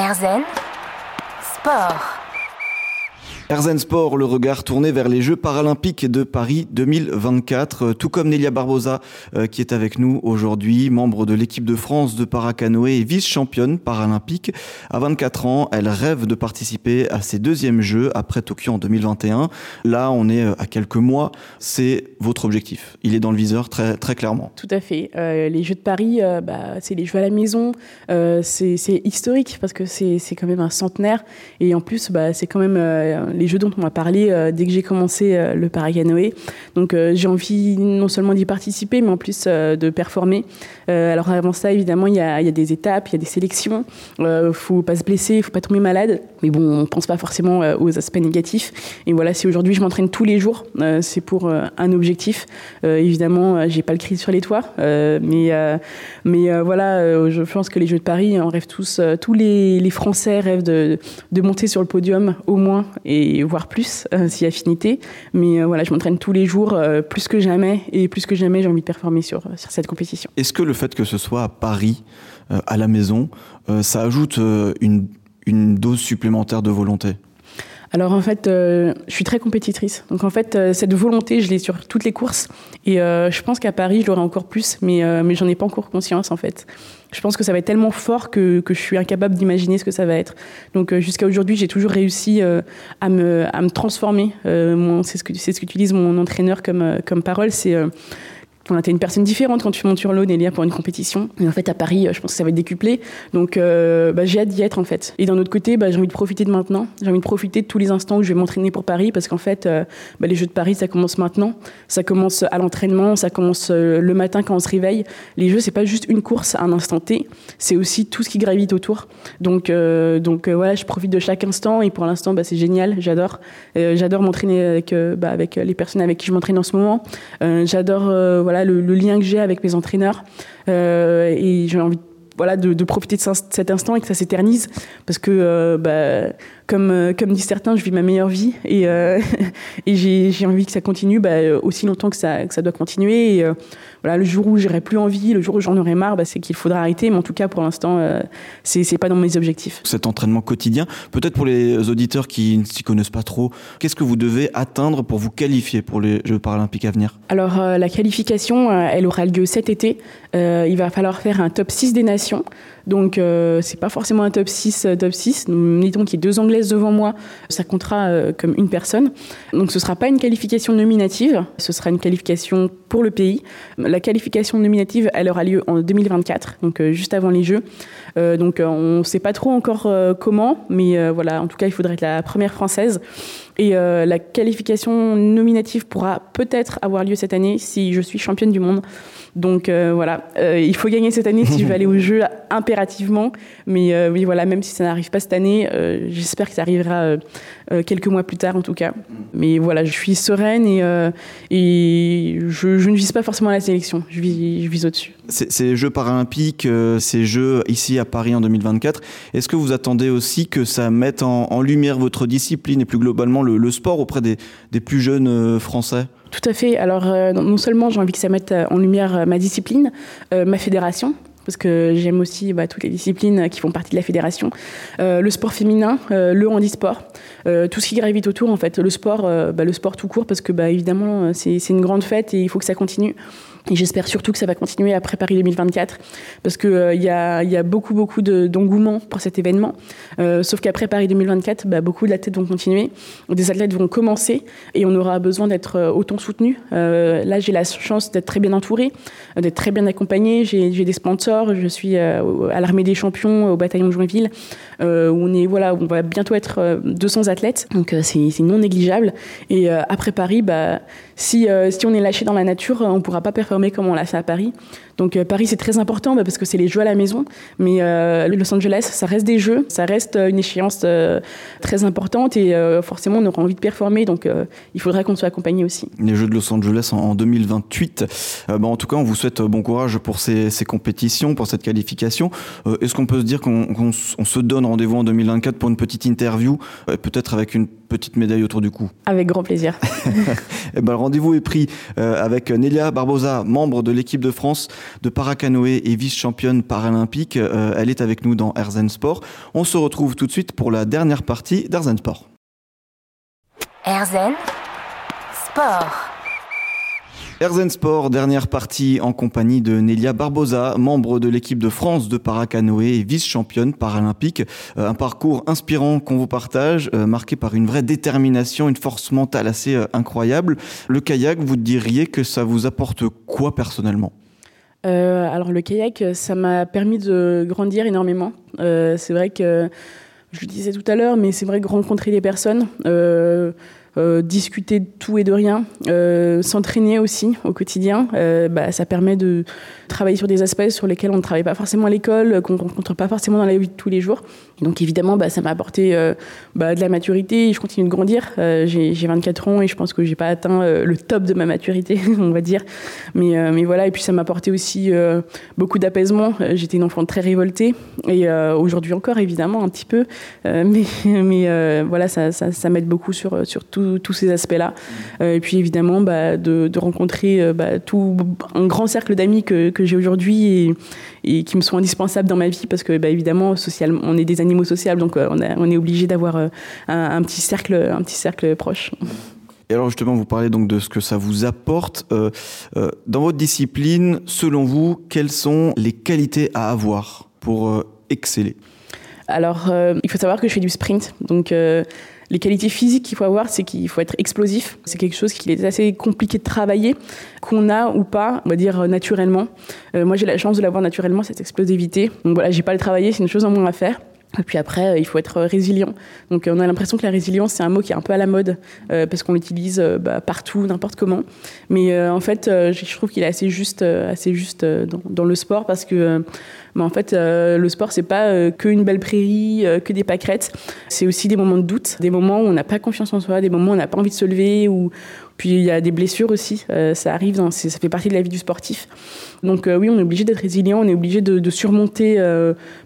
Erzen Sport. Erzen Sport, le regard tourné vers les Jeux paralympiques de Paris 2024, euh, tout comme Nelia Barbosa euh, qui est avec nous aujourd'hui, membre de l'équipe de France de paracanoë et vice-championne paralympique. À 24 ans, elle rêve de participer à ses deuxièmes Jeux après Tokyo en 2021. Là, on est euh, à quelques mois. C'est votre objectif. Il est dans le viseur très, clairement. Tout à fait. les Jeux de Paris, bah, c'est les Jeux à la maison. c'est historique parce que c'est quand même un centenaire. Et en plus, bah, c'est quand même les jeux dont on m'a parlé euh, dès que j'ai commencé euh, le paracanoë. Donc euh, j'ai envie non seulement d'y participer, mais en plus de performer. alors avant ça, évidemment, il y a, des étapes, il y a des sélections. Il faut pas se blesser, il faut pas tomber malade. Mais bon, on pense pas forcément aux aspects négatifs. Et voilà, si aujourd'hui je m'entraîne tous les jours, c'est pour un objectif. évidemment, j'ai pas le cri sur les toits, mais mais voilà, je pense que les Jeux de Paris, on rêve tous, tous les, Français rêvent de, monter sur le podium au moins et voire plus euh, si affinité. Mais euh, voilà, je m'entraîne tous les jours, euh, plus que jamais, et plus que jamais, j'ai envie de performer sur, sur cette compétition. Est-ce que le fait que ce soit à Paris, à la maison, ça ajoute une, une dose supplémentaire de volonté? Alors en fait, je suis très compétitrice. Donc en fait, cette volonté, je l'ai sur toutes les courses. Et je pense qu'à Paris, je l'aurai encore plus, mais, mais j'en ai pas encore conscience en fait je pense que ça va être tellement fort que, que je suis incapable d'imaginer ce que ça va être. Donc euh, jusqu'à aujourd'hui, j'ai toujours réussi euh, à, me, à me transformer. Euh, c'est ce que c'est ce qu'utilise mon entraîneur comme comme parole, c'est on t'es une personne différente quand tu montes sur l'eau, Nélia, pour une compétition. Et en fait, à Paris, je pense que ça va être décuplé. Donc, euh, bah, j'ai hâte d'y être, en fait. Et d'un autre côté, bah, j'ai envie de profiter de maintenant. J'ai envie de profiter de tous les instants où je vais m'entraîner pour Paris, parce qu'en fait, euh, bah, les Jeux de Paris, ça commence maintenant. Ça commence à l'entraînement, ça commence euh, le matin quand on se réveille. Les Jeux, c'est pas juste une course à un instant T, c'est aussi tout ce qui gravite autour. Donc, voilà, je profite de chaque instant. Et pour l'instant, c'est génial. J'adore. j'adore m'entraîner avec les personnes avec qui je m'entraîne en ce moment. j'adore, le, lien que j'ai avec mes entraîneurs. Euh, et j'ai envie voilà, de, profiter de cet instant et que ça s'éternise. Parce que, euh, bah, comme, euh, comme disent certains, je vis ma meilleure vie et, et j'ai envie que ça continue bah, aussi longtemps que ça, que ça doit continuer. Et, voilà, le jour où j'aurai plus envie, le jour où j'en aurai marre, bah, c'est qu'il faudra arrêter. Mais en tout cas, pour l'instant, euh, c'est pas dans mes objectifs. Cet entraînement quotidien, peut-être pour les auditeurs qui ne s'y connaissent pas trop, qu'est-ce que vous devez atteindre pour vous qualifier pour les Jeux paralympiques à venir? Alors, euh, la qualification, euh, elle aura lieu cet été. il va falloir faire un top 6 des nations. Donc, euh, c'est pas forcément un top 6, euh, top 6. Mettons qu'il y ait deux Anglaises devant moi, ça comptera euh, comme une personne. Donc, ce sera pas une qualification nominative, ce sera une qualification pour le pays. La qualification nominative, elle aura lieu en 2024, donc juste avant les Jeux. donc, on sait pas trop encore comment, mais voilà, en tout cas, il faudrait être la première française. Et la qualification nominative pourra peut-être avoir lieu cette année si je suis championne du monde. Donc euh, voilà, euh, il faut gagner cette année si je veux aller au jeu impérativement. Mais euh, oui, voilà, même si ça n'arrive pas cette année, j'espère que ça arrivera quelques mois plus tard en tout cas. Mais voilà, je suis sereine et, et je, ne vise pas forcément la sélection, je vis, je vis au-dessus. Ces Jeux paralympiques, ces Jeux ici à Paris en 2024, est-ce que vous attendez aussi que ça mette en, lumière votre discipline et plus globalement le, sport auprès des, des plus jeunes Français? Tout à fait. Alors, euh, non seulement j'ai envie que ça mette euh, en lumière euh, ma discipline, ma fédération, parce que j'aime aussi bah, toutes les disciplines qui font partie de la fédération. le sport féminin, le handisport, tout ce qui gravite autour, en fait. Le sport, bah, le sport tout court, parce que bah, évidemment, c'est une grande fête et il faut que ça continue. Et j'espère surtout que ça va continuer après Paris 2024, parce qu'il euh, y, a, beaucoup, beaucoup d'engouement pour cet événement. Euh, sauf qu'après Paris 2024, bah, beaucoup d'athlètes vont continuer, des athlètes vont commencer, et on aura besoin d'être euh, autant soutenus. là, j'ai la chance d'être très bien entourée, d'être très bien accompagnée. J'ai des sponsors, je suis à l'armée des champions, au bataillon de Joinville, où on, va bientôt être 200 athlètes, donc c'est non négligeable. Et après Paris, bah, si on est lâché dans la nature, on ne pourra pas performer comme on l'a fait à Paris. Donc euh, Paris, c'est très important bah, parce que c'est les jeux à la maison. Mais euh, Los Angeles, ça reste des jeux, ça reste euh, une échéance très importante et forcément, on aura envie de performer. Donc il faudrait qu'on soit accompagné aussi. Les Jeux de Los Angeles en, 2028. Bah, en tout cas, on vous souhaite bon courage pour ces, compétitions, pour cette qualification. Est-ce qu'on peut se dire qu'on se donne rendez-vous en 2024 pour une petite interview, peut-être avec une petite médaille autour du cou? Avec grand plaisir. et eh ben, le rendez-vous est pris avec Nelia Barbosa Membre de l'équipe de France de paracanoë et vice-championne paralympique. elle est avec nous dans Erzen Sport. On se retrouve tout de suite pour la dernière partie d'Erzen Sport. Erzen Sport. Erzen Sport, dernière partie en compagnie de Nelia Barbosa, membre de l'équipe de France de paracanoë et vice-championne paralympique. Euh, un parcours inspirant qu'on vous partage, euh, marqué par une vraie détermination, une force mentale assez euh, incroyable. Le kayak, vous diriez que ça vous apporte quoi personnellement? Alors le kayak, ça m'a permis de grandir énormément. c'est vrai que, je le disais tout à l'heure, mais c'est vrai que rencontrer des personnes discuter de tout et de rien, euh, s'entraîner aussi au quotidien, euh, bah, ça permet de travailler sur des aspects sur lesquels on ne travaille pas forcément à l'école, qu'on ne rencontre pas forcément dans la vie de tous les jours. Donc évidemment, bah, ça m'a apporté bah, de la maturité et je continue de grandir. j'ai 24 ans et je pense que j'ai pas atteint le top de ma maturité, on va dire. Mais, voilà, et puis ça m'a apporté aussi beaucoup d'apaisement. J'étais une enfant très révoltée et aujourd'hui encore évidemment un petit peu, mais, voilà, ça, m'aide beaucoup sur tout tous ces aspects-là. Euh, et puis évidemment, bah, de, rencontrer euh, bah, tout un grand cercle d'amis que, j'ai aujourd'hui et, qui me sont indispensables dans ma vie parce que bah, évidemment, social, on est des animaux sociables, donc euh, on, on, est obligé d'avoir un, petit cercle, un petit cercle proche. Et alors justement, vous parlez donc de ce que ça vous apporte. dans votre discipline, selon vous, quelles sont les qualités à avoir pour exceller? Alors, il faut savoir que je fais du sprint, donc les qualités physiques qu'il faut avoir, c'est qu'il faut être explosif. C'est quelque chose qui est assez compliqué de travailler, qu'on a ou pas, on va dire naturellement. Euh, moi, j'ai la chance de l'avoir naturellement, cette explosivité. Donc voilà, j'ai pas le travailler, c'est une chose en moins à faire. Et puis après, euh, il faut être résilient. Donc on a l'impression que la résilience, c'est un mot qui est un peu à la mode, euh, parce qu'on l'utilise bah, partout, n'importe comment. Mais en fait, je trouve qu'il est assez juste, assez juste dans, le sport, parce que mais en fait, euh, le sport, c'est pas euh, que une belle prairie, euh, que des pâquerettes. C'est aussi des moments de doute, des moments où on n'a pas confiance en soi, des moments où on n'a pas envie de se lever, ou puis il y a des blessures aussi. ça arrive, ça fait partie de la vie du sportif. Donc oui, on est obligé d'être résilient, on est obligé de, surmonter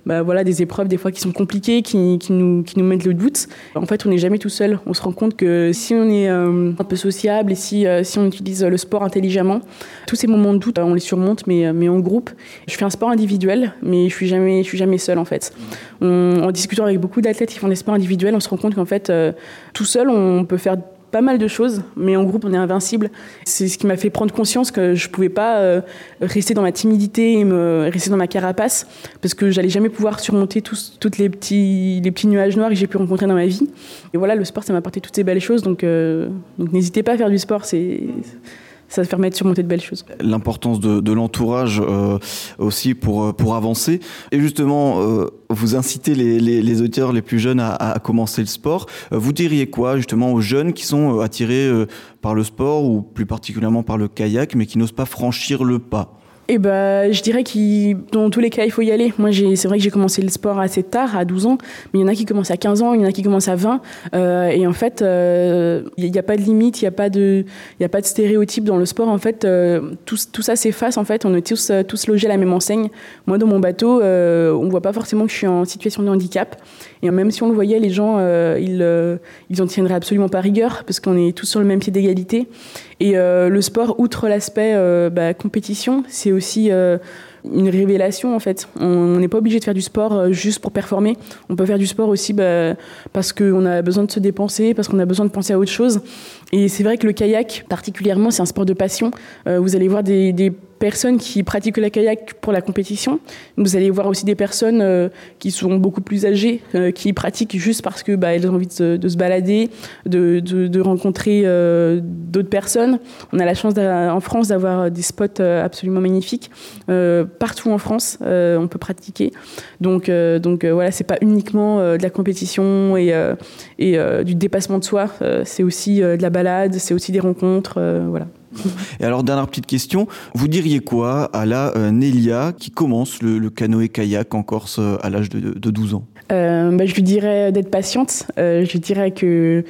bah, voilà, des épreuves des fois qui sont compliquées, qui, nous, qui nous mettent le doute. En fait, on n'est jamais tout seul. On se rend compte que si on est un peu sociable et si, si on utilise le sport intelligemment, tous ces moments de doute, on les surmonte, mais, mais en groupe. Je fais un sport individuel, mais je suis suis jamais seule en fait. en discutant avec beaucoup d'athlètes qui font des sports individuels, on se rend compte qu'en fait, euh, tout seul, on peut faire pas mal de choses, mais en groupe, on est invincible. C'est ce qui m'a fait prendre conscience que je pouvais pas euh, rester dans ma timidité et me rester dans ma carapace, parce que j'allais jamais pouvoir surmonter tous toutes les petits, les petits nuages noirs que j'ai pu rencontrer dans ma vie. Et voilà, le sport, ça m'a apporté toutes ces belles choses, donc, euh, donc n'hésitez pas à faire du sport, c'est ça permet de surmonter de belles choses. L'importance de, l'entourage euh, aussi pour, euh, pour avancer. Et justement, euh, vous incitez les, les, auteurs les plus jeunes à, commencer le sport. vous diriez quoi justement aux jeunes qui sont attirés par le sport ou plus particulièrement par le kayak, mais qui n'osent pas franchir le pas? Eh ben, je dirais que dans tous les cas, il faut y aller. Moi, c'est vrai que j'ai commencé le sport assez tard, à 12 ans, mais il y en a qui commencent à 15 ans, il y en a qui commencent à 20. Euh, et en fait, euh, il n'y a, pas de limite, il n'y a, pas de, a pas de stéréotype dans le sport. En fait, euh, tout, ça s'efface. En fait, on est tous, tous logés à la même enseigne. Moi, dans mon bateau, on ne voit pas forcément que je suis en situation de handicap. Et même si on le voyait, les gens, ils, ils en tiendraient absolument pas rigueur, parce qu'on est tous sur le même pied d'égalité. Et euh, le sport, outre l'aspect euh, bah, compétition, c'est aussi euh, une révélation en fait. On n'est pas obligé de faire du sport juste pour performer. On peut faire du sport aussi bah, parce qu'on a besoin de se dépenser, parce qu'on a besoin de penser à autre chose. Et c'est vrai que le kayak, particulièrement, c'est un sport de passion. vous allez voir des, personnes qui pratiquent la kayak pour la compétition. Vous allez voir aussi des personnes euh, qui sont beaucoup plus âgées, euh, qui pratiquent juste parce que bah, elles ont envie de se, balader, de, rencontrer euh, d'autres personnes. On a la chance en France d'avoir des spots absolument magnifiques. Partout en France, on peut pratiquer. Donc, donc voilà, c'est pas uniquement de la compétition et, et du dépassement de soi. c'est aussi de la balade, c'est aussi des rencontres. voilà. Et alors, dernière petite question, vous diriez quoi à la euh, Nélia qui commence le, canoë-kayak en Corse euh, à l'âge de, 12 ans? Euh, bah, Je lui dirais d'être patiente. je lui dirais que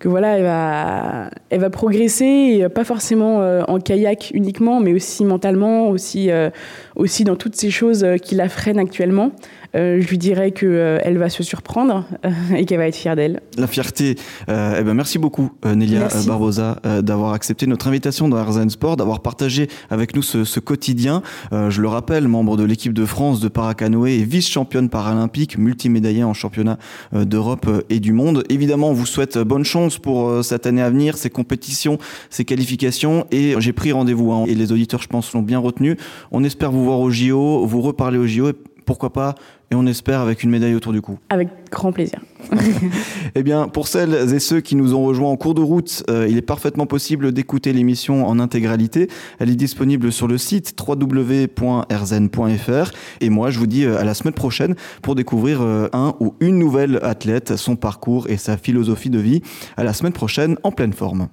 que voilà, elle va, elle va progresser, pas forcément en kayak uniquement, mais aussi mentalement, aussi, aussi dans toutes ces choses qui la freinent actuellement. je lui dirais qu'elle va se surprendre et qu'elle va être fière d'elle. La fierté. eh ben merci beaucoup, Nelia Barbosa, d'avoir accepté notre invitation dans RZN Sport, d'avoir partagé avec nous ce, ce quotidien. je le rappelle, membre de l'équipe de France de paracanoë et vice-championne paralympique, multimédaillée en championnat d'Europe et du monde. Évidemment, on vous souhaite bonne chance pour cette année à venir, ces compétitions, ces qualifications. Et j'ai pris rendez-vous. Hein, et les auditeurs, je pense, l'ont bien retenu. On espère vous voir au JO, vous reparler au JO. Et pourquoi pas et on espère avec une médaille autour du cou. Avec grand plaisir. eh bien, pour celles et ceux qui nous ont rejoints en cours de route, euh, il est parfaitement possible d'écouter l'émission en intégralité. Elle est disponible sur le site www.rzen.fr. Et moi, je vous dis euh, à la semaine prochaine pour découvrir euh, un ou une nouvelle athlète, son parcours et sa philosophie de vie. À la semaine prochaine en pleine forme.